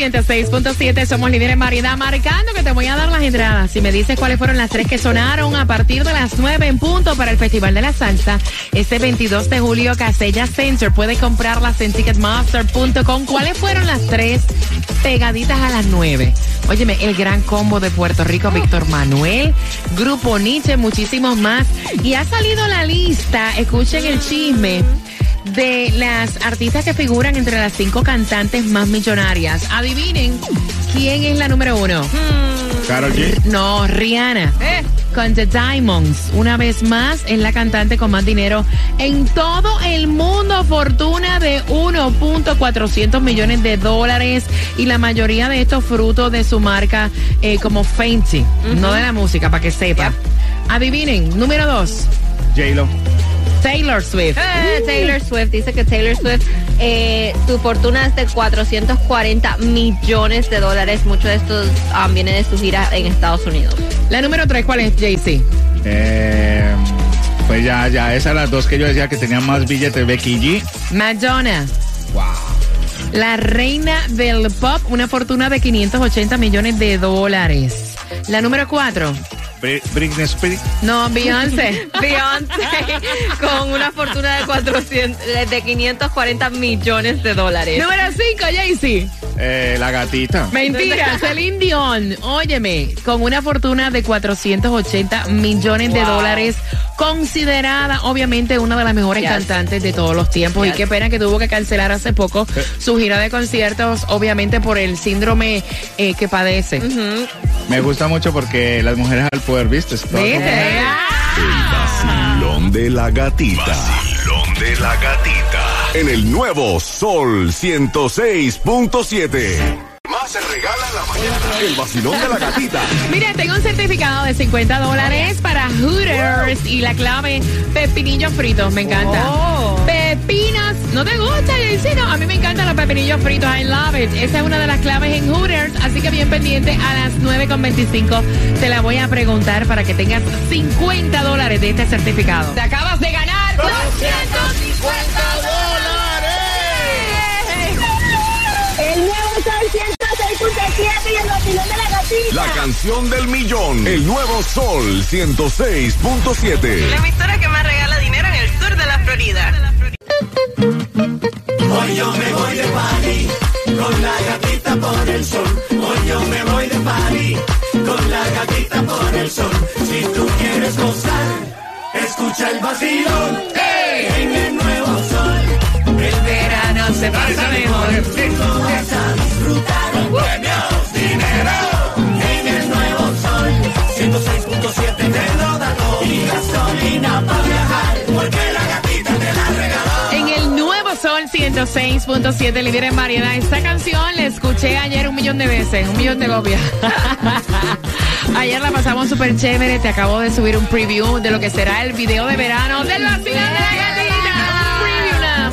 106.7 somos líderes en variedad, marcando que te voy a dar las entradas. Si me dices cuáles fueron las tres que sonaron a partir de las 9 en punto para el Festival de la Salsa, este 22 de julio, Casella Center. Puedes comprarlas en ticketmaster.com. ¿Cuáles fueron las tres pegaditas a las 9? Óyeme, el gran combo de Puerto Rico, Víctor Manuel, Grupo Nietzsche, muchísimos más. Y ha salido la lista, escuchen el chisme de las artistas que figuran entre las cinco cantantes más millonarias. Adivinen quién es la número uno. Karol G. No, Rihanna. Con The Diamonds. Una vez más, es la cantante con más dinero en todo el mundo. Fortuna de 1.400 millones de dólares. Y la mayoría de estos frutos de su marca eh, como Fenty. No de la música, para que sepa. Adivinen, número dos. J-Lo. Taylor Swift. Ah, Taylor Swift dice que Taylor Swift, eh, su fortuna es de 440 millones de dólares. Muchos de estos um, vienen de su gira en Estados Unidos. La número 3, ¿cuál es, Jay-Z? Eh, pues ya, ya, esas las dos que yo decía que tenían más billetes, Becky G. Madonna. Wow. La reina del pop, una fortuna de 580 millones de dólares. La número 4. Britney Spears. No, Beyoncé. Beyoncé con una fortuna de 400, de 540 millones de dólares. número cinco, Jaycee. Eh, la gatita. Mentira, Celine Dion. Óyeme, con una fortuna de 480 millones de Wow. dólares, considerada obviamente una de las mejores Yes. cantantes de todos los tiempos. Y qué pena que tuvo que cancelar hace poco su gira de conciertos, obviamente por el síndrome eh, que padece. Me gusta mucho porque las mujeres al poder, ¿viste? ¿Viste? como- Vacilón de la gatita. De la gatita. En el nuevo Sol 106.7. Más se regala en la mañana. El vacilón de la gatita. Mira, tengo un certificado de 50 dólares para Hooters y la clave pepinillos fritos. Me encanta. Oh. Pepinos. ¿No te gusta, Jaycee? No, a mí me encantan los pepinillos fritos. I love it. Esa es una de las claves en Hooters. Así que bien pendiente a las 9.25 te la voy a preguntar para que tengas 50 dólares de este certificado. Te acabas de ganar 250 El nuevo Sol 106.7 y el vacilón de la gatita. La canción del millón. El nuevo Sol 106.7. emisora que más regala dinero en el sur de la Florida. Hoy yo me voy de party. Con la gatita por el sol. Hoy yo me voy de party. Con la gatita por el sol. Si tú quieres gozar, escucha el vacilón. En el nuevo sol. El verano se pasa mejor. Tú vas a disfrutar. Premios, dinero. En el nuevo sol. 106.7 te lo da todo. Y gasolina para viajar. Porque la 106.7, líder en variedad. Esta canción la escuché ayer un millón de veces, un millón de copias. ayer la pasamos súper chévere. Te acabo de subir un preview de lo que será el video de verano del vacilón de la gatita.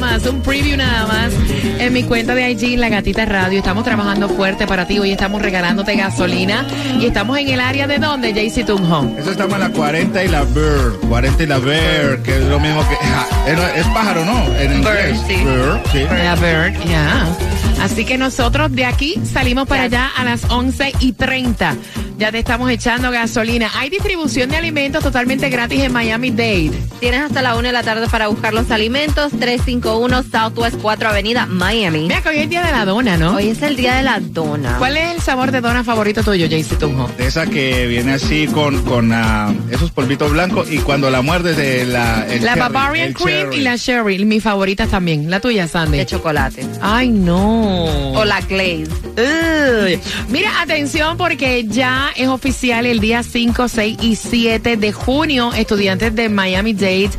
Un preview nada más, un preview nada más. En mi cuenta de IG, La Gatita Radio, estamos trabajando fuerte para ti. Hoy estamos regalándote gasolina. Y estamos en el área de donde, JC Tunjo. Eso estamos en la 40 y la Bird. 40 y la Bird, que es lo mismo que. ja, Es, es pájaro, ¿no? En inglés. sí. Bird, sí. La Bird, ya. Así que nosotros de aquí salimos para allá a las 11 y 30. Ya te estamos echando gasolina. Hay distribución de alimentos totalmente gratis en Miami Dade. Tienes hasta la una de la tarde para buscar los alimentos. 351 Southwest 4 Avenida, Miami. Mira que hoy es el día de la dona, ¿no? Hoy es el día de la dona. ¿Cuál es el sabor de dona favorito tuyo, Jaycee Tunjo? De esa que viene así con, con ah, esos polvitos blancos y cuando la muerdes de la... el La cherry, Bavarian el Cream cherry. y la Sherry, mis favoritas también. La tuya, Sandy. De chocolate. Ay, no. O la glaze. Uy. Mira, atención porque ya es oficial el día 5, 6 y 7 de junio. Estudiantes de Miami Dade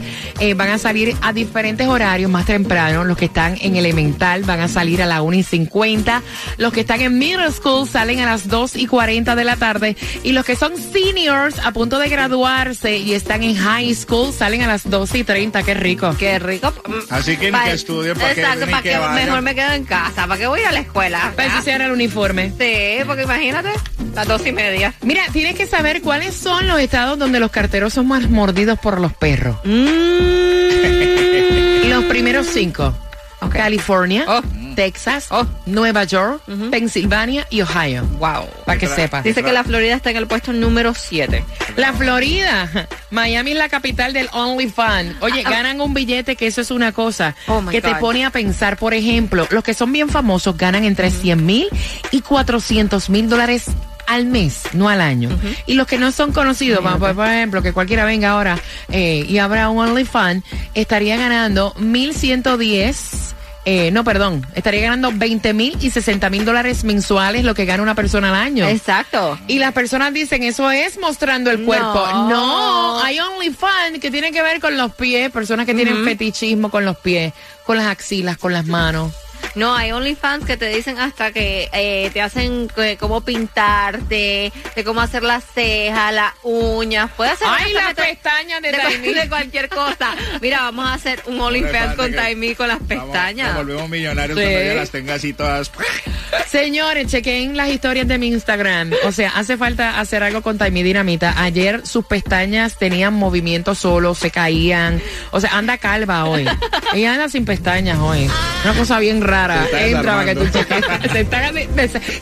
eh, van a salir a diferentes horarios más temprano. Los que están en elemental van a salir a la 1 y 50. Los que están en middle school salen a las 2 y 40 de la tarde. Y los que son seniors a punto de graduarse y están en high school salen a las 12 y 30. Qué rico. Qué rico. Mm, Así que ni Pa- que estudien para que, Exacto, ni para que que mejor me quedo en casa. ¿Para qué voy a la escuela? Para ensuciar el uniforme. Sí, porque imagínate, las dos y media. Mira, tienes que saber cuáles son los estados donde los carteros son más mordidos por los perros. Los primeros cinco. California, Oh. Texas, Oh. Nueva York, Pensilvania y Ohio. Wow. Para que sepas. Dice que la Florida está en el puesto número 7. La Florida. Miami es la capital del OnlyFans. Oye, ganan un billete que eso es una cosa Ah, Oh, que te God. pone a pensar. Por ejemplo, los que son bien famosos ganan entre 100 mil y 400 mil dólares al mes, no al año. Y los que no son conocidos, por, por ejemplo, que cualquiera venga ahora eh, y abra un OnlyFans, estaría ganando 1.110. Eh, no, perdón, estaría ganando 20 mil y 60 mil dólares mensuales lo que gana una persona al año. Exacto. Y las personas dicen, eso es mostrando el cuerpo. No. No, hay OnlyFans que tienen que ver con los pies, personas que tienen fetichismo con los pies, con las axilas, con las manos. No, hay OnlyFans que te dicen hasta que eh, te hacen eh, cómo pintarte, de cómo hacer las cejas, las uñas. Puedes hacer Ay, las pestañas de de, Taimí. de cualquier cosa. Mira, vamos a hacer un OnlyFans con Taimí con las pestañas. Nos volvemos millonarios Sí. cuando ella las tenga así todas. Señores, chequen las historias de mi Instagram. O sea, hace falta hacer algo con Taimi Dinamita. Ayer sus pestañas tenían movimiento solo, se caían. O sea, anda calva hoy. Ella anda sin pestañas hoy. Una cosa bien rara. Se está Entra para que tú desarmando. cheques. Se está,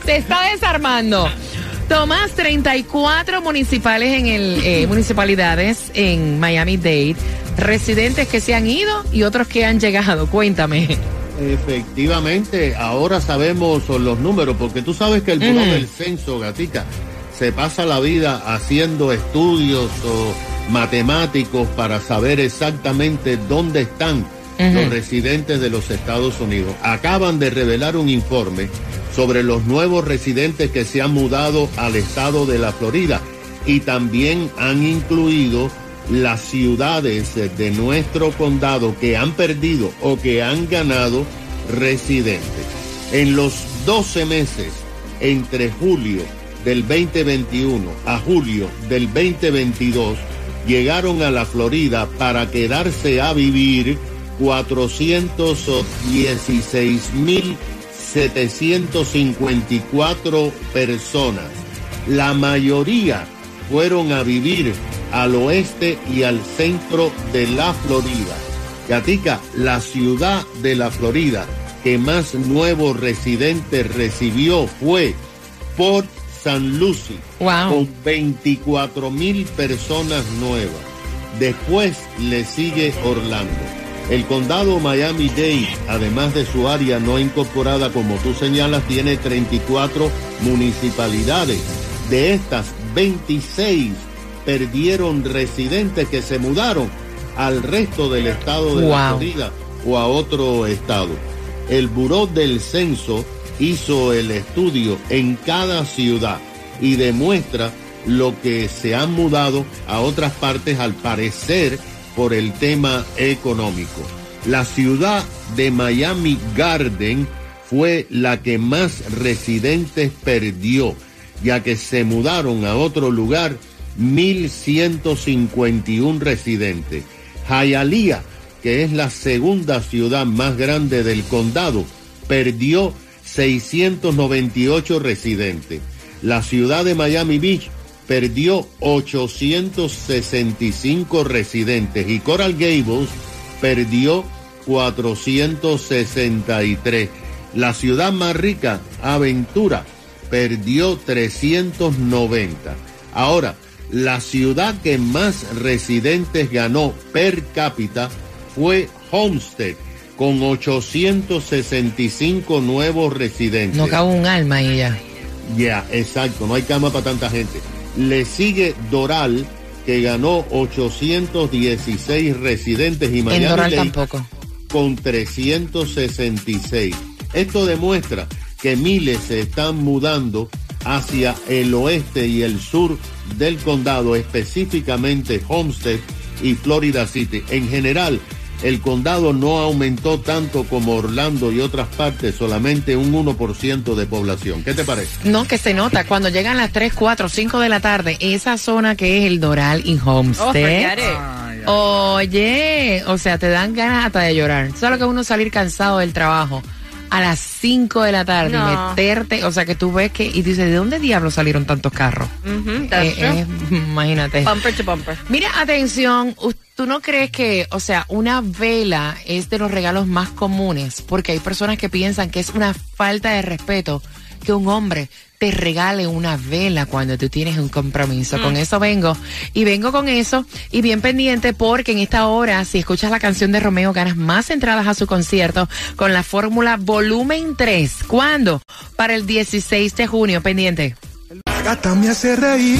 se está desarmando. Tomás, 34 municipales en el, eh, municipalidades en Miami-Dade, residentes que se han ido y otros que han llegado. Cuéntame. Efectivamente, ahora sabemos los números, porque tú sabes que el Buró del Censo, Gatica, se pasa la vida haciendo estudios o matemáticos para saber exactamente dónde están los residentes de los Estados Unidos. Acaban de revelar un informe sobre los nuevos residentes que se han mudado al estado de la Florida y también han incluido las ciudades de nuestro condado que han perdido o que han ganado residentes. En los 12 meses entre julio del 2021 a julio del 2022 llegaron a la Florida para quedarse a vivir 416.754 personas. La mayoría fueron a vivir al oeste y al centro de la Florida. Gatica, la ciudad de la Florida que más nuevos residentes recibió fue Port San Lucie, Wow. con 24 mil personas nuevas. Después le sigue Orlando. El condado Miami-Dade, además de su área no incorporada como tú señalas, tiene 34 municipalidades. De estas, 26 perdieron residentes que se mudaron al resto del estado de la. Florida o a otro estado. El Buró del Censo hizo el estudio en cada ciudad y demuestra lo que se han mudado a otras partes al parecer por el tema económico. La ciudad de Miami Garden fue la que más residentes perdió, ya que se mudaron a otro lugar 1.151 residentes. Hialeah, que es la segunda ciudad más grande del condado, perdió 698 residentes. La ciudad de Miami Beach perdió 865 residentes y Coral Gables perdió 463. La ciudad más rica, Aventura, perdió 390. Ahora, la ciudad que más residentes ganó per cápita fue Homestead, con 865 nuevos residentes. No cabe un alma ahí ya. Ya, exacto, no hay cama para tanta gente. Le sigue Doral, que ganó 816 residentes y En Miami Doral Dade tampoco. con 366. Esto demuestra que miles se están mudando hacia el oeste y el sur del condado, específicamente Homestead y Florida City. En general, el condado no aumentó tanto como Orlando y otras partes, solamente un 1% de población. ¿Qué te parece? No, que se nota cuando llegan las 3, 4, 5 de la tarde, esa zona que es el Doral y Oh, Homestead. Ay, ay. Oye, o sea, te dan ganas hasta de llorar. Solo que uno salir cansado del trabajo a las 5 de la tarde y No. meterte, o sea, que tú ves que y dices, ¿de dónde diablos salieron tantos carros? That's Eh, eh, imagínate. Bumper to bumper. Mira, atención, u- ¿tú no crees que, o sea, una vela es de los regalos más comunes? Porque hay personas que piensan que es una falta de respeto que un hombre te regale una vela cuando tú tienes un compromiso. Con eso vengo. Y vengo con eso y bien pendiente porque en esta hora, si escuchas la canción de Romeo, ganas más entradas a su concierto con la fórmula volumen 3. ¿Cuándo? Para el 16 de junio. Pendiente. Gata me hace reír.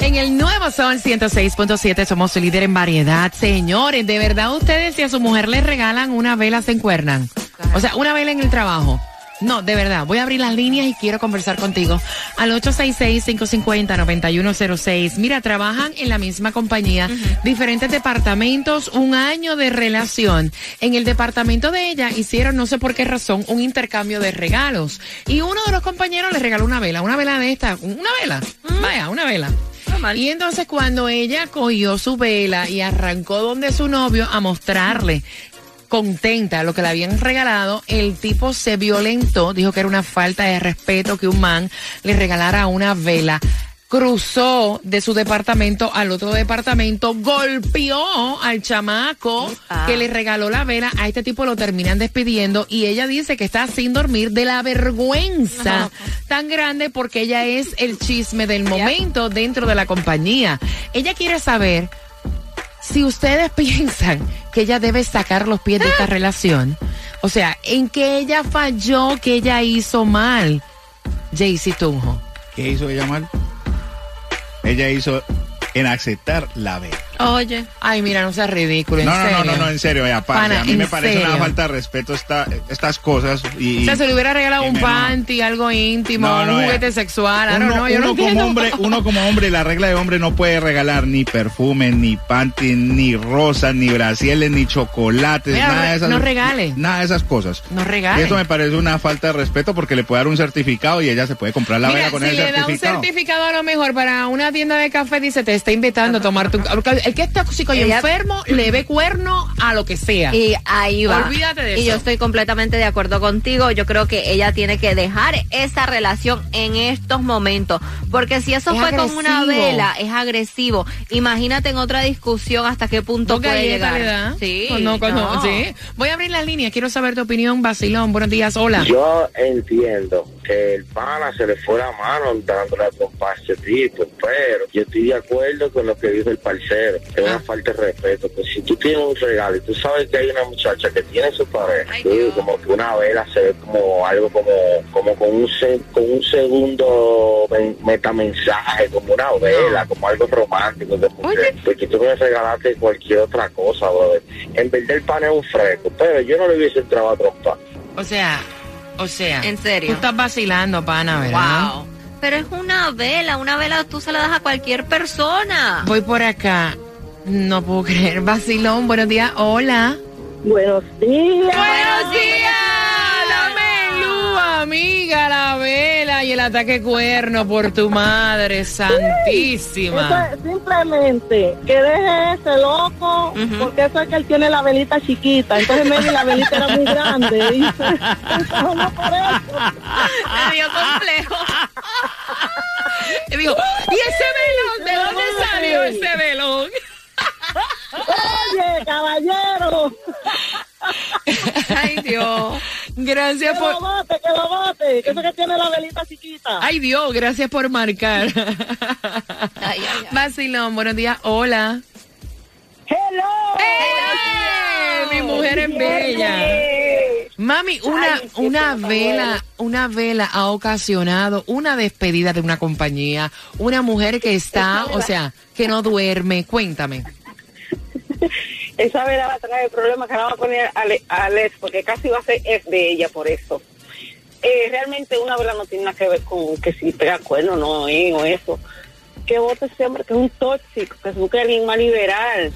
En el nuevo Sol 106.7 somos su líder en variedad. Señores, ¿de verdad ustedes si a su mujer les regalan una vela se encuernan? O sea, una vela en el trabajo. No, de verdad, voy a abrir las líneas y quiero conversar contigo al 866-550-9106. Mira, trabajan en la misma compañía, diferentes departamentos, un año de relación. En el departamento de ella hicieron, no sé por qué razón, un intercambio de regalos. Y uno de los compañeros le regaló una vela, una vela de esta, una vela, vaya, una vela. Y entonces cuando ella cogió su vela y arrancó donde su novio a mostrarle contenta lo que le habían regalado, el tipo se violentó, dijo que era una falta de respeto que un man le regalara una vela. Cruzó de su departamento al otro departamento, golpeó al chamaco Ah. que le regaló la vela. A este tipo lo terminan despidiendo y ella dice que está sin dormir de la vergüenza tan grande porque ella es el chisme del momento dentro de la compañía. Ella quiere saber si ustedes piensan que ella debe sacar los pies de esta relación, o sea, en que ella falló, que ella hizo mal, Jaycee Tunjo. ¿Qué hizo ella mal? Ella hizo en aceptar la vela. Oye. Ay, mira, no seas ridículo, en No, no, no, serio. no, no, en serio, Pana, a mí me parece una falta de respeto esta, estas cosas y... O sea, se le hubiera regalado un panty, algo íntimo, No, no, un juguete sexual, yo no como hombre, uno como hombre, la regla de hombre no puede regalar ni perfume, ni panty, ni rosas, ni brasieles, ni chocolates, Mira, nada de esas. no regale. Nada de esas cosas. No Y regale. eso me parece una falta de respeto porque le puede dar un certificado y ella se puede comprar la vela con si ese le da un certificado. certificado a lo mejor para una tienda de café, dice, te está invitando a tomarte un... El que está tóxico y Ella- enfermo le ve cuerno a lo que sea. Y ahí va. Olvídate de Y eso. yo estoy completamente de acuerdo contigo. Yo creo que ella tiene que dejar esa relación en estos momentos. Porque si eso Es fue con una vela, es agresivo. Imagínate en otra discusión hasta qué punto ¿No puede llegar. Sí. Cuando- no. sí. Voy a abrir las líneas. Quiero saber tu opinión, Basilón. Buenos días. Hola. Yo entiendo el pana se le fue la mano dándole a ese tipo, pero yo estoy de acuerdo con lo que dijo el parcero, que es Ah. una falta de respeto. Pues si tú tienes un regalo y tú sabes que hay una muchacha que tiene su pareja, Ay, tú, Dios. como que una vela se ve como algo como como con un se- con un segundo men- metamensaje, como una vela, como algo romántico. que- Oye. Porque tú me regalaste cualquier otra cosa, brother. En verdad el pan es un fresco, pero yo no le hubiese entrado a trompar. O sea, o sea. ¿En serio? Tú estás vacilando, pana, ¿verdad? Wow. Pero es una vela, una vela tú se la das a cualquier persona. Voy por acá. No puedo creer. Basilón, buenos días. Hola. Buenos días. Buenos días. Amiga, la vela. Ay, el ataque cuerno por tu madre santísima. Eso es simplemente que deje ese loco, porque eso es que él tiene la velita chiquita. Entonces maybe la velita era muy grande. Y se- se no por eso. Me dio complejo. Y digo, ¿y ese velón? ¿De dónde salió ese velón? Oye, caballero. Ay, Dios. Gracias Que por. lo bote, que lo. Que eso que tiene la velita chiquita. Ay, Dios, gracias por marcar. Ay, ay, ay. Vacilón, buenos días. Hola. Hello. ¡Eh! Mi mujer es bella. Mami, una, Ay, una vela, una vela ha ocasionado una despedida de una compañía, una mujer que está, o sea, que no duerme. Cuéntame. Esa vela va a traer el problema que la va a poner a, Ale- a Alex, porque casi va a ser es de ella por eso. Eh, realmente una vela no tiene nada que ver con que si pega cuerno no eh, o eso. Que vote ese hombre que es un tóxico, que busque a alguien más liberal,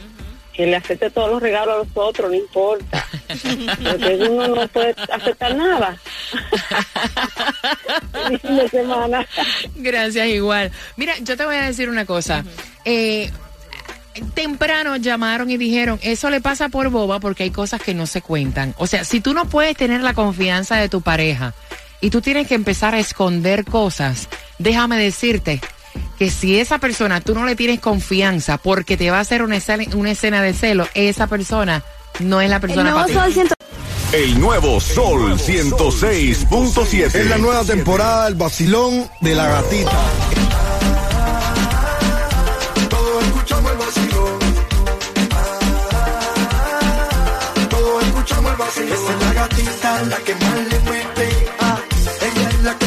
que le acepte todos los regalos a los otros, no importa. Porque uno no puede aceptar nada. Fin de semana. Gracias, igual. Mira, yo te voy a decir una cosa. Eh, temprano llamaron y dijeron, eso le pasa por boba porque hay cosas que no se cuentan. O sea, si tú no puedes tener la confianza de tu pareja y tú tienes que empezar a esconder cosas, déjame decirte que si esa persona tú no le tienes confianza porque te va a hacer una escena, una escena de celo, esa persona no es la persona para ti. El nuevo Sol 106.7. Es la nueva temporada del vacilón de la gatita. Esa es la gatita, la que más le mete. Ah, ella es la que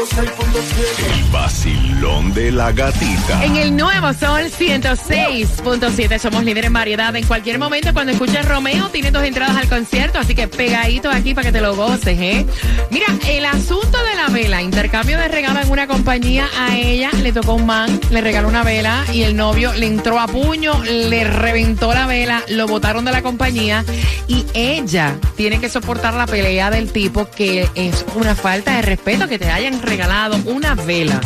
El vacilón de la gatita. En el nuevo Sol 106.7 somos líderes en variedad. En cualquier momento cuando escuches Romeo tienes dos entradas al concierto, así que pegadito aquí para que te lo goces, ¿eh? Mira, el asunto de la vela, intercambio de regalo en una compañía, a ella le tocó un man, le regaló una vela y el novio le entró a puño, le reventó la vela, lo botaron de la compañía y ella tiene que soportar la pelea del tipo que es una falta de respeto que te hayan regalado una vela.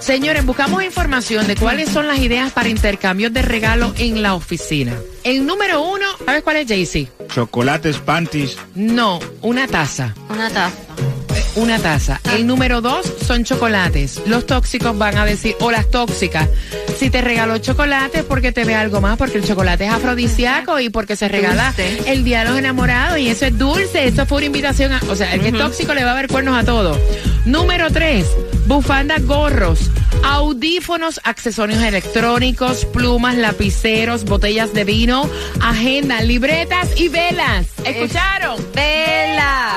Señores, buscamos información de cuáles son las ideas para intercambios de regalo en la oficina. El número uno, ¿sabes cuál es, Jaycee? Chocolates, panties. No, una taza. Una taza. Una taza. El número dos son chocolates. Los tóxicos van a decir, o las tóxicas, si te regaló chocolate es porque te ve algo más, porque el chocolate es afrodisíaco y porque se regala Dulce. el día de los enamorados y eso es dulce, eso fue una invitación a, o sea, el que es tóxico le va a ver cuernos a todo. Número tres, bufandas, gorros, audífonos, accesorios electrónicos, plumas, lapiceros, botellas de vino, agenda, libretas y velas. ¿Escucharon? Vela.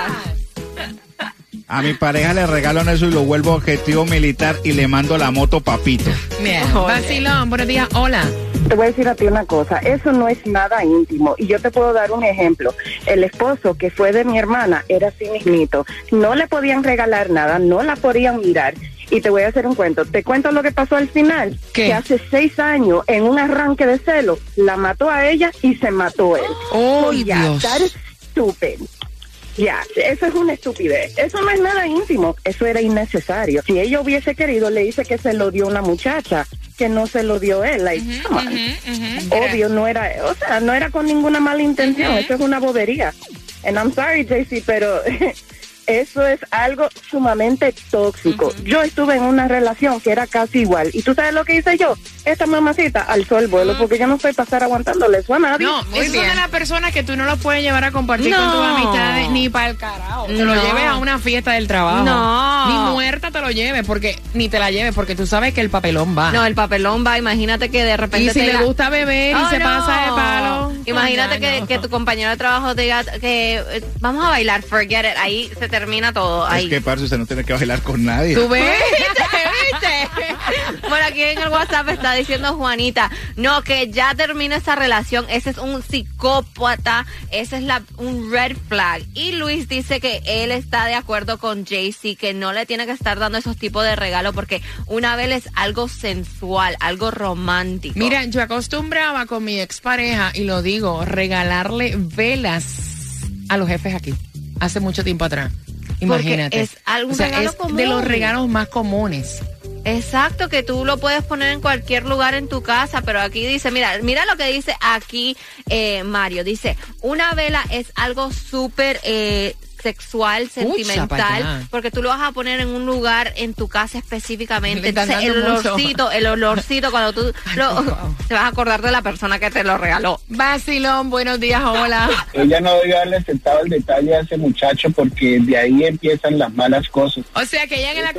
A mi pareja le regalo eso y lo vuelvo objetivo militar y le mando la moto papito. Bien, vacilón, buenos días, hola. Te voy a decir a ti una cosa, eso no es nada íntimo y yo te puedo dar un ejemplo. El esposo que fue de mi hermana era así mismito, no le podían regalar nada, no la podían mirar. Y te voy a hacer un cuento. Te cuento lo que pasó al final. ¿Qué? Que hace seis años, en un arranque de celo, la mató a ella y se mató él. ¡Oh, So, ya, Dios! that is stupid. Ya, eso es una estupidez. Eso no es nada íntimo. Eso era innecesario. Si ella hubiese querido, le dice que se lo dio una muchacha, que no se lo dio él. Like, come on. Obvio, no era, o sea, no era con ninguna mala intención. Eso es una bobería. And I'm sorry, JC, pero eso es algo sumamente tóxico. Yo estuve en una relación que era casi igual. ¿Y tú sabes lo que hice yo? Esta mamacita alzó el vuelo porque yo no estoy pasar aguantándole eso a nadie. No, es una de las personas que tú no lo puedes llevar a compartir con tus amistades ni para el carajo. Te lo lleves a una fiesta del trabajo. No. Ni muerta te lo lleves, porque ni te la lleves, porque tú sabes que el papelón va. No, el papelón va, imagínate que de repente y si te le gusta beber y Oh, se no. pasa de palo. Imagínate que, no. que tu compañero de trabajo te diga que eh, vamos a bailar, forget it, ahí se termina todo. Ahí. Es que, parce, usted no tiene que bailar con nadie. ¿Tú ves? ¿Viste? Bueno, aquí en el WhatsApp está diciendo Juanita, no, que ya termina esa relación, ese es un psicópata, ese es la, un red flag. Y Luis dice que él está de acuerdo con Jaycee, que no le tiene que estar dando esos tipos de regalos porque una vez es algo sensual, algo romántico. Mira, yo acostumbraba con mi expareja, y lo digo, regalarle velas a los jefes aquí, hace mucho tiempo atrás. Imagínate. es algún O sea, regalo es común. de los regalos más comunes. Exacto, que tú lo puedes poner en cualquier lugar en tu casa, pero aquí dice, mira, mira lo que dice aquí eh, Mario, dice, una vela es algo súper eh, sexual, sentimental, porque tú lo vas a poner en un lugar en tu casa específicamente. Entonces, el mucho. olorcito, el olorcito, cuando tú lo- te vas a acordar de la persona que te lo regaló. Vacilón, buenos días, hola. Ella no debe haberle aceptado el detalle a ese muchacho porque de ahí empiezan las malas cosas. O sea que ella en, la,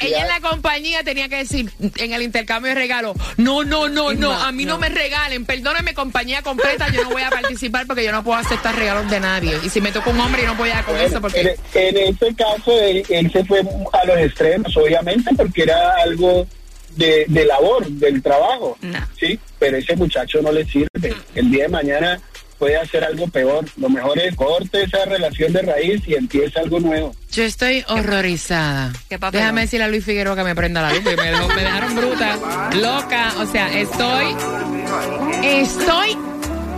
ella en la compañía tenía que decir en el intercambio de regalos, no, no, no, no, a mí no. me regalen, perdónenme compañía completa, yo no voy a participar porque yo no puedo aceptar regalos de nadie. Y si me toca un hombre, yo no voy a con eso porque... En, en este caso, él, él se fue a los extremos, obviamente, porque era algo de, de labor, del trabajo. Sí, pero ese muchacho no le sirve. El día de mañana puede hacer algo peor. Lo mejor es corte esa relación de raíz y empieza algo nuevo. Yo estoy horrorizada. papelón. Déjame decirle a Luis Figueroa que me prenda la luz, me, dejó- me dejaron bruta, loca. O sea, estoy. Estoy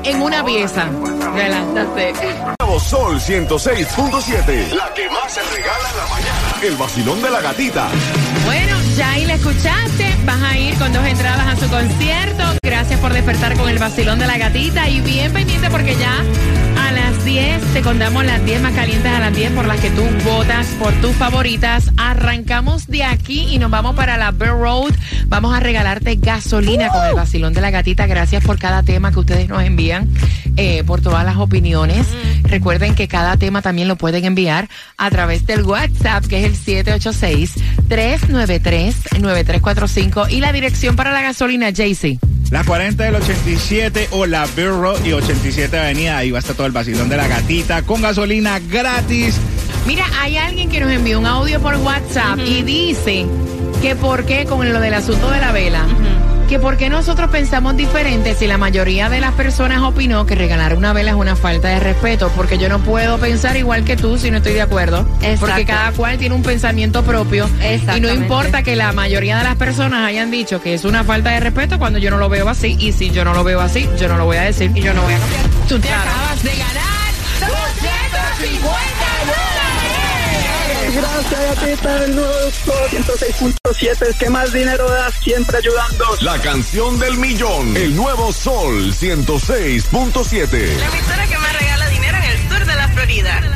en una pieza. Nuevo Sol 106.7. La que más se regala en la mañana. El vacilón de la gatita. Bueno, ya ahí la escuchaste. Vas a ir con dos entradas a su concierto. Por despertar con el vacilón de la gatita. Y bien pendiente porque ya a las 10 te contamos las 10 más calientes a las 10 por las que tú votas por tus favoritas. Arrancamos de aquí y nos vamos para la Bear Road. Vamos a regalarte gasolina con el vacilón de la gatita. Gracias por cada tema que ustedes nos envían, eh, por todas las opiniones. Recuerden que cada tema también lo pueden enviar a través del WhatsApp, que es el 786-393-9345. Y la dirección para la gasolina, Jaycee. La 40 del 87 o la Beer Road y 87 Avenida. Ahí va a estar todo el vacilón de la gatita con gasolina gratis. Mira, hay alguien que nos envió un audio por WhatsApp y dice que por qué con lo del asunto de la vela, que por qué nosotros pensamos diferente si la mayoría de las personas opinó que regalar una vela es una falta de respeto, porque yo no puedo pensar igual que tú si no estoy de acuerdo, porque cada cual tiene un pensamiento propio y no importa que la mayoría de las personas hayan dicho que es una falta de respeto cuando yo no lo veo así y si yo no lo veo así, yo no lo voy a decir y yo no voy a cambiar. Tú te acabas de ganar 250 Gracias, gatita, del nuevo 106.7. Es que más dinero das siempre ayudando. La canción del millón. El nuevo Sol 106.7. La emisora que más regala dinero en el sur de la Florida.